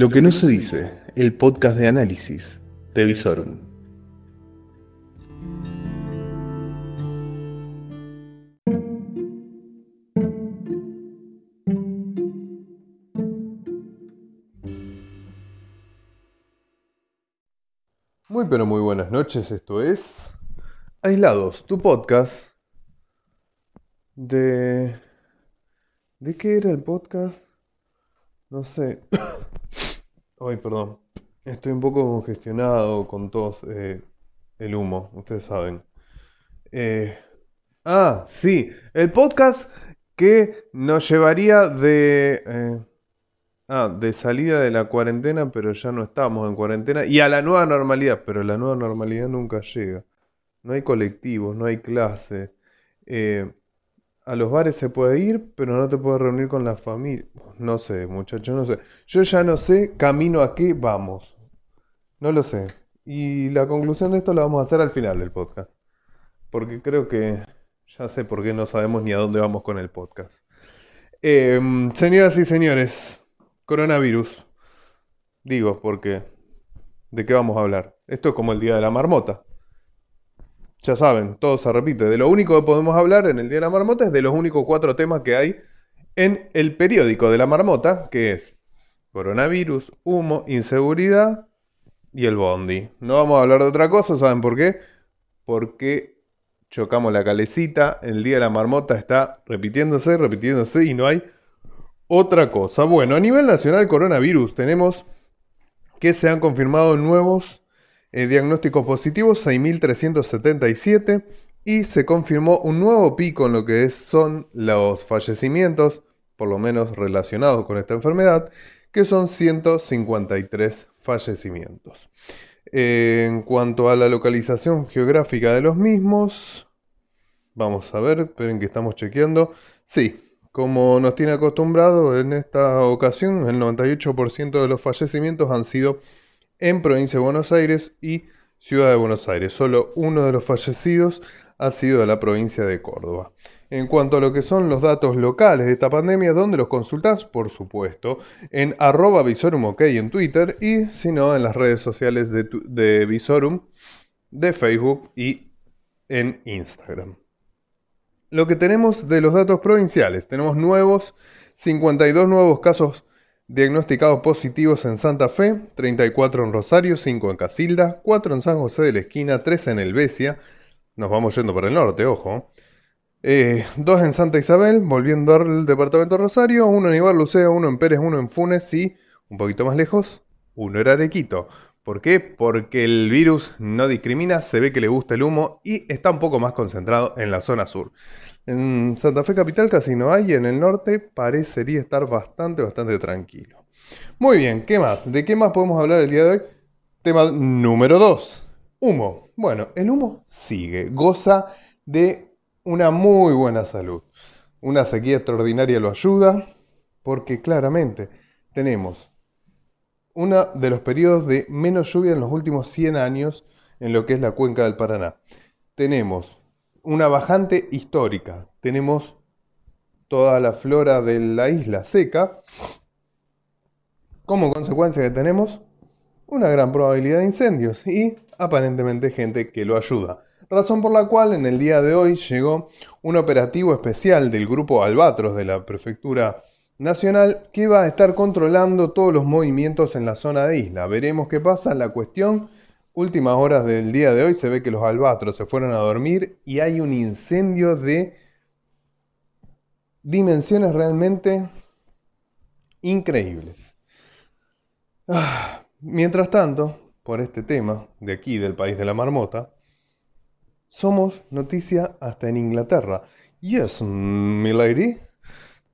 Lo que no se dice, el podcast de análisis de Visorum. Muy pero muy buenas noches, esto es Aislados, tu podcast de... ¿De qué era el podcast? No sé. Ay, perdón. Estoy un poco congestionado con tos. eh, el humo, ustedes saben. Eh, ah, sí. El podcast que nos llevaría de... eh, ah, de salida de la cuarentena, pero ya no estamos en cuarentena. Y a la nueva normalidad, pero la nueva normalidad nunca llega. No hay colectivos, no hay clase. eh, a los bares se puede ir, pero no te puedes reunir con la familia. No sé, muchachos, no sé. Yo ya no sé camino a qué vamos. No lo sé. Y la conclusión de esto la vamos a hacer al final del podcast. Porque creo que ya sé por qué no sabemos ni a dónde vamos con el podcast. Em, señoras y señores, coronavirus. Digo, porque ¿de qué vamos a hablar? Esto es como el día de la marmota. Ya saben, todo se repite. De lo único que podemos hablar en el Día de la Marmota es de los únicos cuatro temas que hay en el periódico de la Marmota, que es coronavirus, humo, inseguridad y el bondi. No vamos a hablar de otra cosa, ¿saben por qué? Porque chocamos la calecita, el Día de la Marmota está repitiéndose, repitiéndose y no hay otra cosa. Bueno, a nivel nacional coronavirus tenemos que se han confirmado nuevos eh, diagnósticos positivos, 6.377, y se confirmó un nuevo pico en lo que son los fallecimientos, por lo menos relacionados con esta enfermedad, que son 153 fallecimientos. Eh, en cuanto a la localización geográfica de los mismos, vamos a ver, esperen que estamos chequeando. Sí, como nos tiene acostumbrado en esta ocasión, el 98% de los fallecimientos han sido en provincia de Buenos Aires y ciudad de Buenos Aires. Solo uno de los fallecidos ha sido de la provincia de Córdoba. En cuanto a lo que son los datos locales de esta pandemia, ¿dónde los consultás? Por supuesto, en arroba en Twitter y si no, en las redes sociales de, de Visorum, de Facebook y en Instagram. Lo que tenemos de los datos provinciales, tenemos nuevos, 52 nuevos casos diagnosticados positivos en Santa Fe, 34 en Rosario, 5 en Casilda, 4 en San José de la Esquina, 3 en Helvecia, nos vamos yendo para el norte, ojo. Eh, 2 en Santa Isabel, volviendo al departamento de Rosario, 1 en Ibar Lucea, 1 en Pérez, 1 en Funes y, un poquito más lejos, 1 en Arequito. ¿Por qué? Porque el virus no discrimina, se ve que le gusta el humo y está un poco más concentrado en la zona sur. En Santa Fe Capital casi no hay y en el norte parecería estar bastante, bastante tranquilo. Muy bien, ¿qué más? ¿De qué más podemos hablar el día de hoy? Tema número 2. Humo. Bueno, el humo sigue, goza de una muy buena salud. Una sequía extraordinaria lo ayuda porque claramente tenemos uno de los periodos de menos lluvia en los últimos 100 años en lo que es la cuenca del Paraná. Tenemos una bajante histórica, tenemos toda la flora de la isla seca, como consecuencia que tenemos una gran probabilidad de incendios y aparentemente gente que lo ayuda. Razón por la cual en el día de hoy llegó un operativo especial del grupo Albatros de la Prefectura Nacional que va a estar controlando todos los movimientos en la zona de isla. Veremos qué pasa. La cuestión, últimas horas del día de hoy, se ve que los albatros se fueron a dormir y hay un incendio de dimensiones realmente increíbles. Ah, mientras tanto, por este tema de aquí, del país de la marmota, somos noticia hasta en Inglaterra. Yes, milady.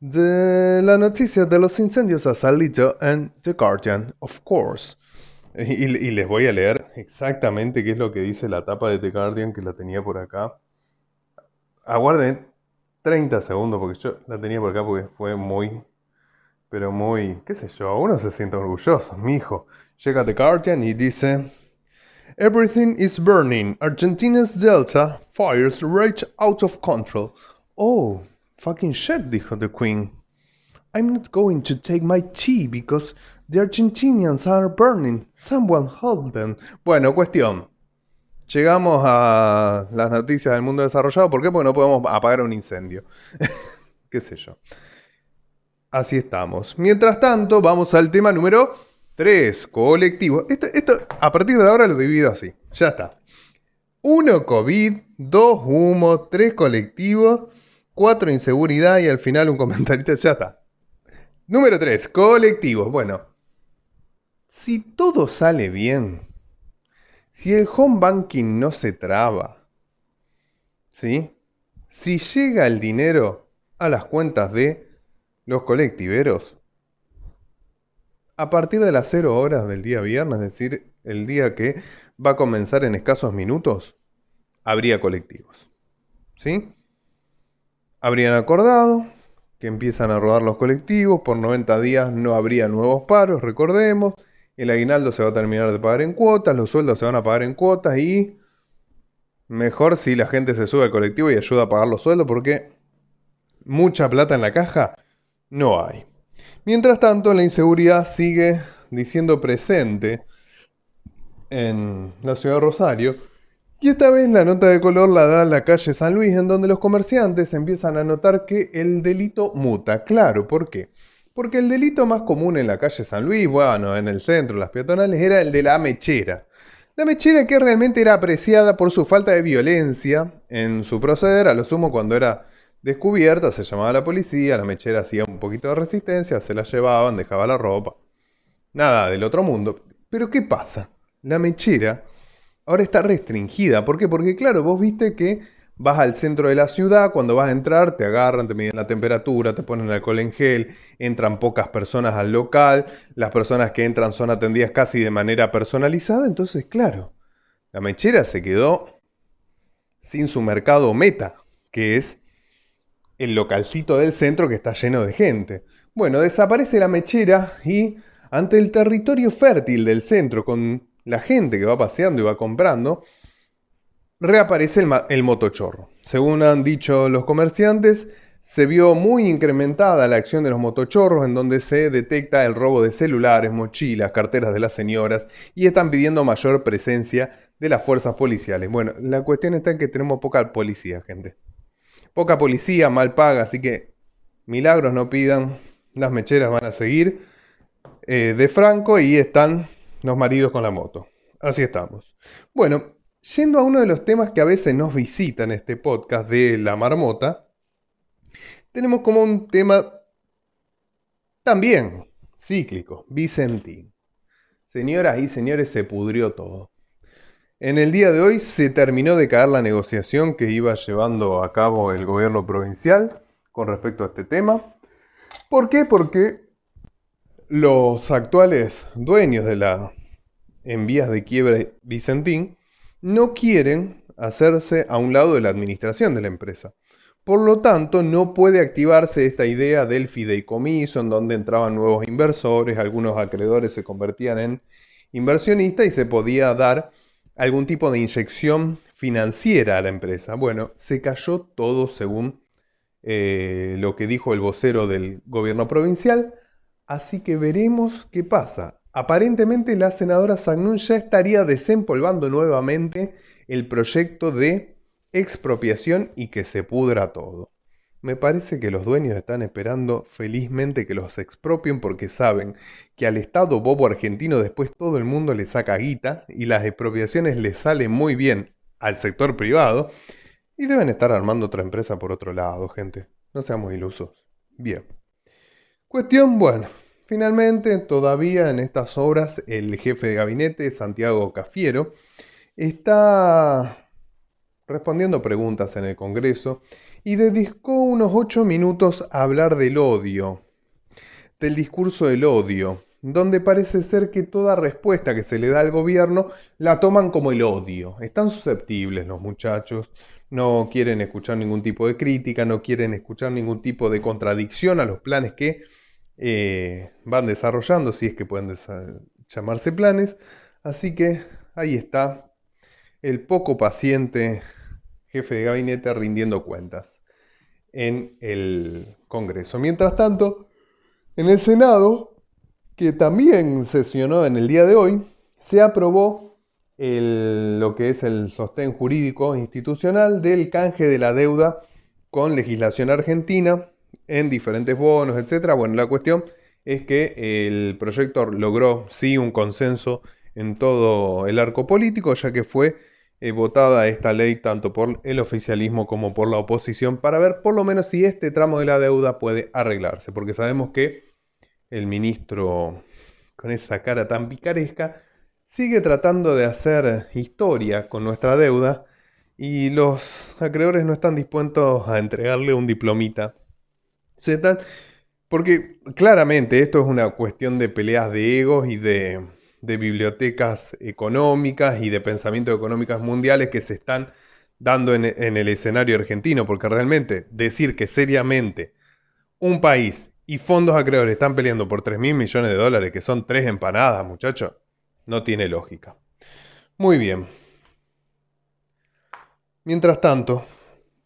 De la noticia de los incendios ha salido en The Guardian, of course. Y, les voy a leer exactamente qué es lo que dice la tapa de The Guardian, que la tenía por acá. Aguarden 30 segundos, porque yo la tenía por acá porque fue muy, pero muy, qué sé yo, uno se siente orgulloso, mi hijo. Llega The Guardian y dice, Everything is burning. Argentina's Delta fires rage out of control. Oh, fucking shit, dijo The Queen. I'm not going to take my tea because the Argentinians are burning. Someone hold them. Bueno, cuestión. Llegamos a las noticias del mundo desarrollado. ¿Por qué? Porque no podemos apagar un incendio. ¿Qué sé yo? Así estamos. Mientras tanto, vamos al tema número 3, colectivo. Esto, a partir de ahora lo divido así. Ya está. 1 COVID, 2 humo, 3 colectivo, 4 inseguridad y al final un comentarista. Ya está. Número 3, colectivos. Bueno, si todo sale bien, si el home banking no se traba, ¿sí? Si llega el dinero a las cuentas de los colectiveros, a partir de las 0 horas del día viernes, es decir, el día que va a comenzar en escasos minutos, habría colectivos. ¿Sí? Habrían acordado que empiezan a rodar los colectivos, por 90 días no habría nuevos paros, recordemos, el aguinaldo se va a terminar de pagar en cuotas, los sueldos se van a pagar en cuotas y mejor si la gente se sube al colectivo y ayuda a pagar los sueldos porque mucha plata en la caja no hay. Mientras tanto, la inseguridad sigue diciendo presente en la ciudad de Rosario y esta vez la nota de color la da la calle San Luis, en donde los comerciantes empiezan a notar que el delito muta. Claro, ¿por qué? Porque el delito más común en la calle San Luis, bueno, en el centro, las peatonales, era el de la mechera. La mechera que realmente era apreciada por su falta de violencia en su proceder, a lo sumo cuando era descubierta, se llamaba a la policía, la mechera hacía un poquito de resistencia, se la llevaban, dejaba la ropa. Nada del otro mundo. Pero ¿qué pasa? La mechera ahora está restringida. ¿Por qué? Porque claro, vos viste que vas al centro de la ciudad, cuando vas a entrar te agarran, te miden la temperatura, te ponen alcohol en gel, entran pocas personas al local, las personas que entran son atendidas casi de manera personalizada, entonces claro, la mechera se quedó sin su mercado meta, que es el localcito del centro que está lleno de gente. Bueno, desaparece la mechera y ante el territorio fértil del centro, con la gente que va paseando y va comprando, reaparece el, motochorro. Según han dicho los comerciantes, se vio muy incrementada la acción de los motochorros en donde se detecta el robo de celulares, mochilas, carteras de las señoras y están pidiendo mayor presencia de las fuerzas policiales. Bueno, la cuestión está en que tenemos poca policía, gente. Poca policía, mal paga, así que milagros no pidan, las mecheras van a seguir eh, de Franco y están los maridos con la moto. Así estamos. Bueno, yendo a uno de los temas que a veces nos visita en este podcast de la marmota, tenemos como un tema también cíclico, Vicentín. Señoras y señores, se pudrió todo. En el día de hoy se terminó de caer la negociación que iba llevando a cabo el gobierno provincial con respecto a este tema. ¿Por qué? Porque los actuales dueños de la en vías de quiebra Vicentín no quieren hacerse a un lado de la administración de la empresa. Por lo tanto, no puede activarse esta idea del fideicomiso en donde entraban nuevos inversores, algunos acreedores se convertían en inversionistas y se podía dar algún tipo de inyección financiera a la empresa. Bueno, se cayó todo según eh, lo que dijo el vocero del gobierno provincial. Así que veremos qué pasa. Aparentemente la senadora Sagnun ya estaría desempolvando nuevamente el proyecto de expropiación y que se pudra todo. Me parece que los dueños están esperando felizmente que los expropien porque saben que al Estado bobo argentino después todo el mundo le saca guita y las expropiaciones le salen muy bien al sector privado y deben estar armando otra empresa por otro lado, gente. No seamos ilusos. Bien. Cuestión, bueno, finalmente todavía en estas obras el jefe de gabinete, Santiago Cafiero, está respondiendo preguntas en el Congreso y dedicó unos ocho minutos a hablar del odio, del discurso del odio, donde parece ser que toda respuesta que se le da al gobierno la toman como el odio. Están susceptibles los muchachos, no quieren escuchar ningún tipo de crítica, no quieren escuchar ningún tipo de contradicción a los planes que eh, van desarrollando, si es que pueden llamarse planes. Así que ahí está el poco paciente jefe de gabinete rindiendo cuentas en el Congreso. Mientras tanto, En el Senado, que también sesionó en el día de hoy, se aprobó lo que es el sostén jurídico institucional del canje de la deuda con legislación argentina en diferentes bonos, etc. Bueno, la cuestión es que el proyecto logró sí un consenso en todo el arco político, ya que fue eh, votada esta ley tanto por el oficialismo como por la oposición para ver por lo menos si este tramo de la deuda puede arreglarse, porque sabemos que el ministro con esa cara tan picaresca sigue tratando de hacer historia con nuestra deuda y los acreedores no están dispuestos a entregarle un diplomita. Porque claramente esto es una cuestión de peleas de egos y de, bibliotecas económicas y de pensamiento económicas mundiales que se están dando en, en el escenario argentino, porque realmente decir que seriamente un país y fondos acreedores están peleando por 3 mil millones de dólares, que son tres empanadas, muchachos, no tiene lógica. Muy bien. Mientras tanto,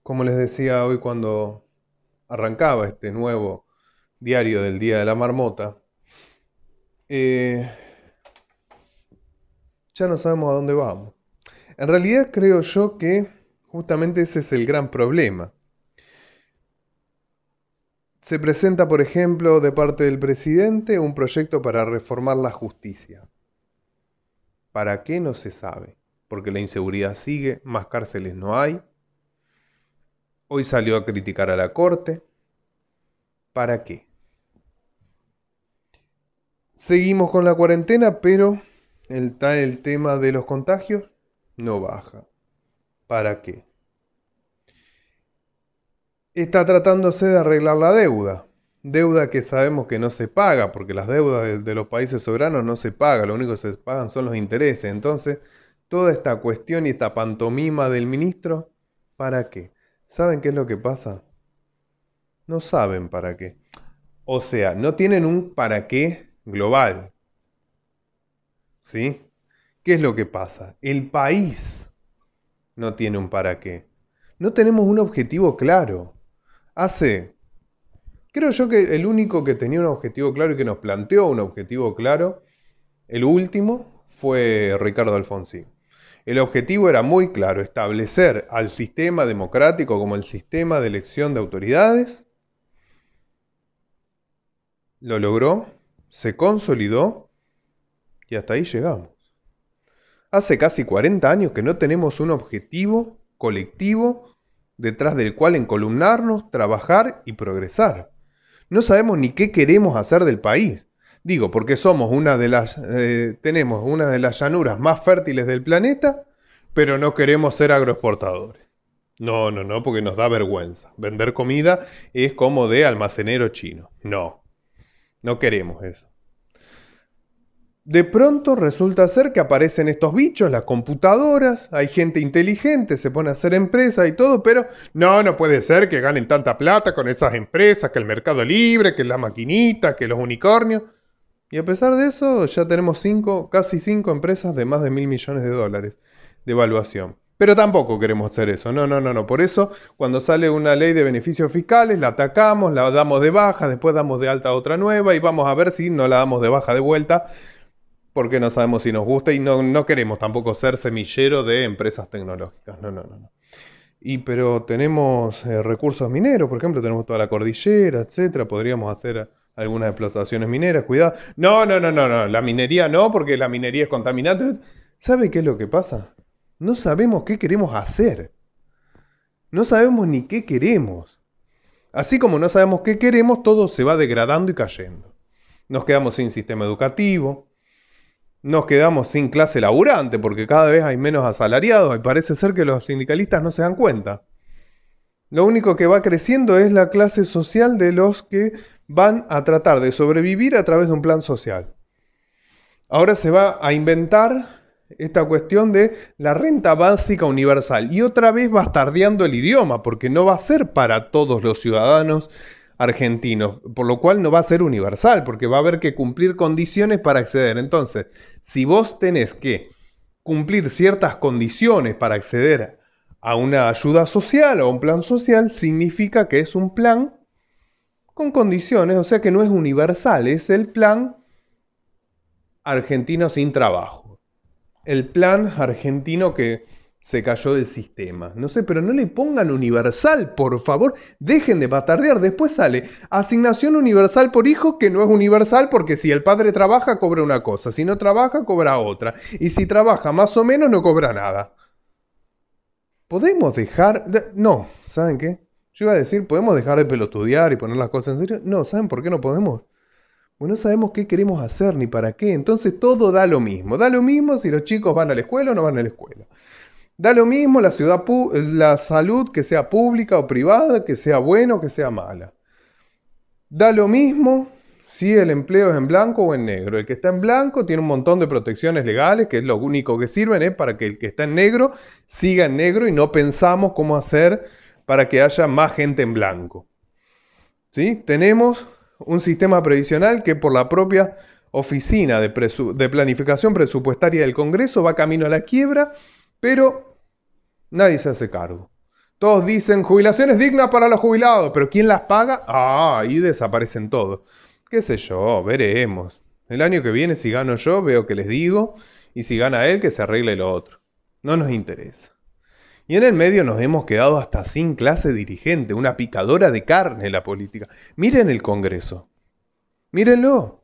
como les decía hoy cuando arrancaba este nuevo diario del Día de la Marmota, eh, ya no sabemos a dónde vamos. En realidad creo yo que justamente ese es el gran problema. Se presenta, por ejemplo, de parte del presidente un proyecto para reformar la justicia. ¿Para qué no se sabe? Porque la inseguridad sigue, más cárceles no hay. Hoy salió a criticar a la Corte. ¿Para qué? Seguimos con la cuarentena, pero el, el tema de los contagios no baja. ¿Para qué? Está tratándose de arreglar la deuda. Deuda que sabemos que no se paga, porque las deudas de, de los países soberanos no se pagan, lo único que se pagan son los intereses. Entonces, toda esta cuestión y esta pantomima del ministro, ¿para qué? ¿Saben qué es lo que pasa? No saben para qué. O sea, no tienen un para qué global. ¿Sí? ¿Qué es lo que pasa? El país no tiene un para qué. No tenemos un objetivo claro. Hace, creo yo que el único que tenía un objetivo claro y que nos planteó un objetivo claro, el último, fue Ricardo Alfonsín. El objetivo era muy claro, establecer al sistema democrático como el sistema de elección de autoridades. Lo logró, se consolidó y hasta ahí llegamos. Hace casi 40 años que no tenemos un objetivo colectivo detrás del cual encolumnarnos, trabajar y progresar. No sabemos ni qué queremos hacer del país. Digo, porque somos una de las, eh, tenemos una de las llanuras más fértiles del planeta, pero no queremos ser agroexportadores. No, no, no, porque nos da vergüenza. Vender comida es como de almacenero chino. No, no queremos eso. De pronto resulta ser que aparecen estos bichos, las computadoras, hay gente inteligente, se pone a hacer empresas y todo, pero no, no puede ser que ganen tanta plata con esas empresas, que el mercado libre, que la maquinita, que los unicornios. Y a pesar de eso, ya tenemos cinco, casi cinco empresas de más de mil millones de dólares de evaluación. Pero tampoco queremos hacer eso. No, no, no, no. Por eso, cuando sale una ley de beneficios fiscales, la atacamos, la damos de baja, después damos de alta otra nueva y vamos a ver si no la damos de baja de vuelta, porque no sabemos si nos gusta y no, no queremos tampoco ser semillero de empresas tecnológicas. No, no, no. no. Y pero tenemos eh, recursos mineros, por ejemplo, tenemos toda la cordillera, etcétera. Podríamos hacer algunas explotaciones mineras, cuidado. No, no, no, no, no. La minería no, porque la minería es contaminante. ¿Sabe qué es lo que pasa? No sabemos qué queremos hacer. No sabemos ni qué queremos. Así como no sabemos qué queremos, todo se va degradando y cayendo. Nos quedamos sin sistema educativo, nos quedamos sin clase laburante porque cada vez hay menos asalariados y parece ser que los sindicalistas no se dan cuenta. Lo único que va creciendo es la clase social de los que van a tratar de sobrevivir a través de un plan social. Ahora se va a inventar esta cuestión de la renta básica universal. Y otra vez bastardeando el idioma, porque no va a ser para todos los ciudadanos argentinos, por lo cual no va a ser universal, porque va a haber que cumplir condiciones para acceder. Entonces, si vos tenés que cumplir ciertas condiciones para acceder a una ayuda social o a un plan social, significa que es un plan con condiciones, o sea que no es universal, es el plan argentino sin trabajo. El plan argentino que se cayó del sistema. No sé, pero no le pongan universal, por favor. Dejen de batardear. Después sale asignación universal por hijo, que no es universal porque si el padre trabaja, cobra una cosa. Si no trabaja, cobra otra. Y si trabaja más o menos, no cobra nada. ¿Podemos dejar... No, ¿saben qué? Yo iba a decir, ¿podemos dejar de pelotudear y poner las cosas en serio? No, ¿saben por qué no podemos? Pues no sabemos qué queremos hacer ni para qué. Entonces todo da lo mismo. Da lo mismo si los chicos van a la escuela o no van a la escuela. Da lo mismo la, ciudad la salud que sea pública o privada, que sea buena o que sea mala. Da lo mismo si el empleo es en blanco o en negro. El que está en blanco tiene un montón de protecciones legales, que es lo único que sirven es para que el que está en negro siga en negro y no pensamos cómo hacer para que haya más gente en blanco. ¿Sí? Tenemos un sistema previsional que por la propia oficina de, de planificación presupuestaria del Congreso va camino a la quiebra, pero Nadie se hace cargo. Todos dicen jubilaciones dignas para los jubilados, pero ¿quién las paga? Ah, ahí desaparecen todos. ¿Qué sé yo? Veremos. El año que viene, si gano yo, veo que les digo, y si gana él, que se arregle lo otro. No nos interesa. Y en el medio nos hemos quedado hasta sin clase dirigente, una picadora de carne la política. Miren el Congreso. Mírenlo.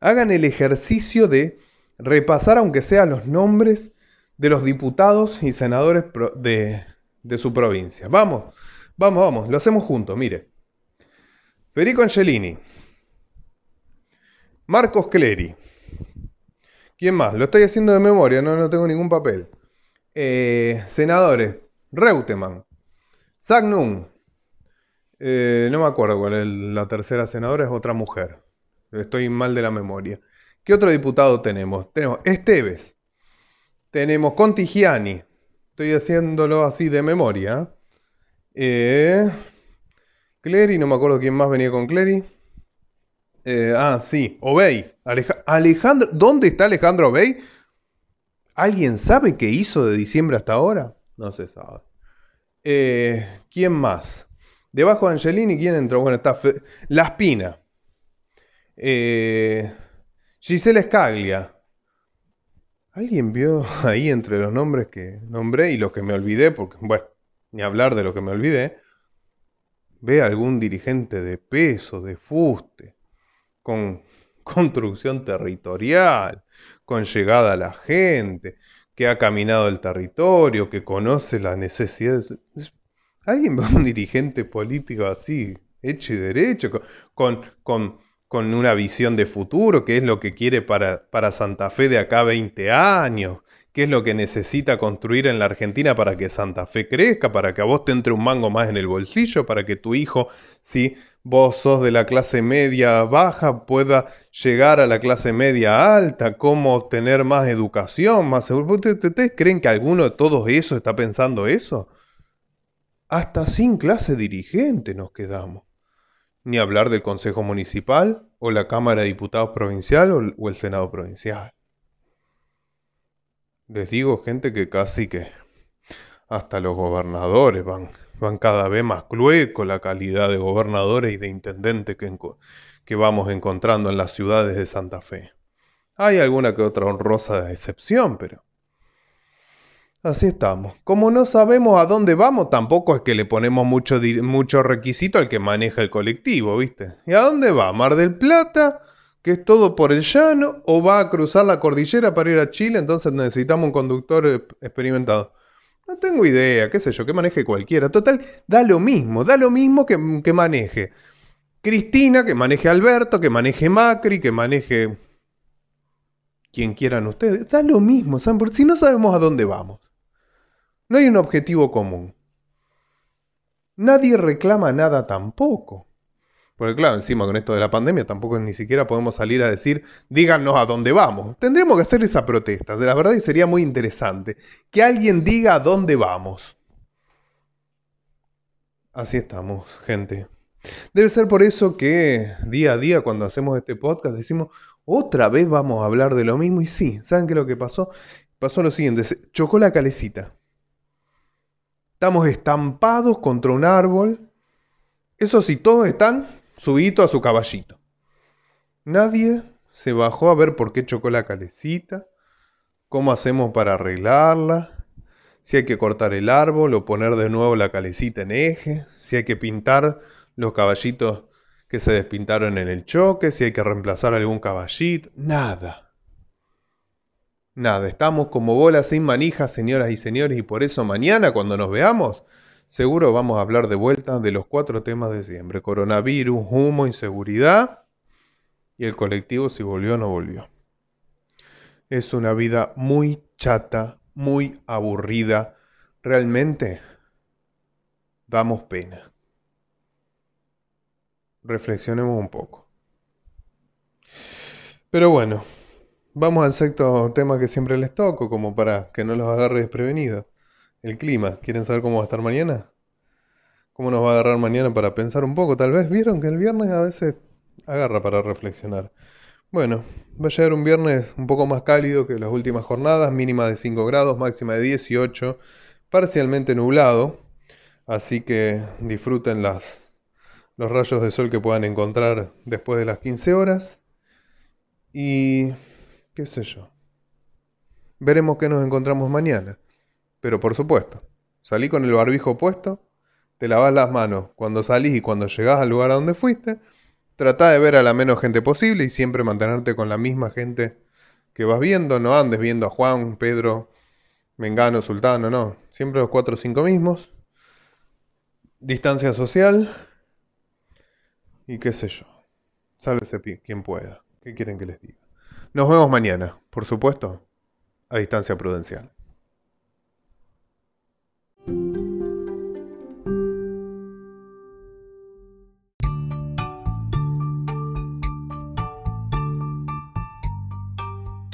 Hagan el ejercicio de repasar, aunque sea los nombres de los diputados y senadores de, de su provincia. Vamos, vamos, vamos, lo hacemos juntos, mire. Federico Angelini, Marcos Clery. ¿Quién más? Lo estoy haciendo de memoria, no, no tengo ningún papel. Eh, senadores, Reutemann, Zagnum, eh, no me acuerdo cuál es la tercera senadora, es otra mujer. Estoy mal de la memoria. ¿Qué otro diputado tenemos? Tenemos Esteves, tenemos Contigiani. Estoy haciéndolo así de memoria. Eh, Clery, no me acuerdo quién más venía con Clery. Eh, ah, sí, Obey. Alejandro, ¿dónde está Alejandro Obey? ¿Alguien sabe qué hizo de diciembre hasta ahora? No se sabe. Eh, ¿Quién más? Debajo de Angelini, ¿quién entró? Bueno, está La Espina. Eh, Gisela Scaglia. ¿Alguien vio ahí entre los nombres que nombré y los que me olvidé? Porque, bueno, ni hablar de lo que me olvidé. ¿Ve algún dirigente de peso, de fuste, con construcción territorial, con llegada a la gente, que ha caminado el territorio, que conoce las necesidades? ¿Alguien ve un dirigente político así, hecho y derecho, con, con con una visión de futuro, qué es lo que quiere para, para Santa Fe de acá 20 años, qué es lo que necesita construir en la Argentina para que Santa Fe crezca, para que a vos te entre un mango más en el bolsillo, para que tu hijo, si vos sos de la clase media baja, pueda llegar a la clase media alta, cómo tener más educación, más seguro. ¿Ustedes creen que alguno de todos eso está pensando eso? Hasta sin clase dirigente nos quedamos ni hablar del Consejo Municipal o la Cámara de Diputados Provincial o, el Senado Provincial. Les digo, gente, que casi que hasta los gobernadores van, van cada vez más clueco la calidad de gobernadores y de intendentes que, que vamos encontrando en las ciudades de Santa Fe. Hay alguna que otra honrosa excepción, pero Así estamos. Como no sabemos a dónde vamos, tampoco es que le ponemos mucho, mucho requisito al que maneja el colectivo, ¿viste? ¿Y a dónde va? ¿Mar del Plata? ¿Que es todo por el llano? ¿O va a cruzar la cordillera para ir a Chile? Entonces necesitamos un conductor experimentado. No tengo idea, qué sé yo, que maneje cualquiera. Total, da lo mismo, da lo mismo que, que maneje. Cristina, que maneje Alberto, que maneje Macri, que maneje quien quieran ustedes. Da lo mismo, ¿saben? Porque si no sabemos a dónde vamos. No hay un objetivo común. Nadie reclama nada tampoco. Porque claro, encima con esto de la pandemia tampoco ni siquiera podemos salir a decir, díganos a dónde vamos. Tendríamos que hacer esa protesta. De la verdad y sería muy interesante. Que alguien diga a dónde vamos. Así estamos, gente. Debe ser por eso que día a día cuando hacemos este podcast decimos, otra vez vamos a hablar de lo mismo. Y sí, ¿saben qué es lo que pasó? Pasó lo siguiente, chocó la calecita. Estamos estampados contra un árbol. Eso sí, todos están subito a su caballito. Nadie se bajó a ver por qué chocó la calecita, cómo hacemos para arreglarla, si hay que cortar el árbol o poner de nuevo la calecita en eje, si hay que pintar los caballitos que se despintaron en el choque, si hay que reemplazar algún caballito, nada. Nada, estamos como bolas sin manijas, señoras y señores, y por eso mañana cuando nos veamos, seguro vamos a hablar de vuelta de los cuatro temas de siempre, coronavirus, humo, inseguridad y el colectivo si volvió o no volvió. Es una vida muy chata, muy aburrida. Realmente damos pena. Reflexionemos un poco. Pero bueno, vamos al sexto tema que siempre les toco, como para que no los agarre desprevenidos. El clima. ¿Quieren saber cómo va a estar mañana? ¿Cómo nos va a agarrar mañana para pensar un poco? Tal vez vieron que el viernes a veces agarra para reflexionar. Bueno, va a llegar un viernes un poco más cálido que las últimas jornadas, mínima de 5 grados, máxima de 18, parcialmente nublado, así que disfruten las, los rayos de sol que puedan encontrar después de las 15 horas. Y qué sé yo. Veremos qué nos encontramos mañana. Pero por supuesto, salí con el barbijo puesto, te lavas las manos cuando salís y cuando llegás al lugar a donde fuiste, Trata de ver a la menos gente posible y siempre mantenerte con la misma gente que vas viendo. No andes viendo a Juan, Pedro, Mengano, Sultano, no. Siempre los cuatro o cinco mismos. Distancia social. Y qué sé yo. Sálvese quien pueda. ¿Qué quieren que les diga? Nos vemos mañana, por supuesto, a distancia prudencial.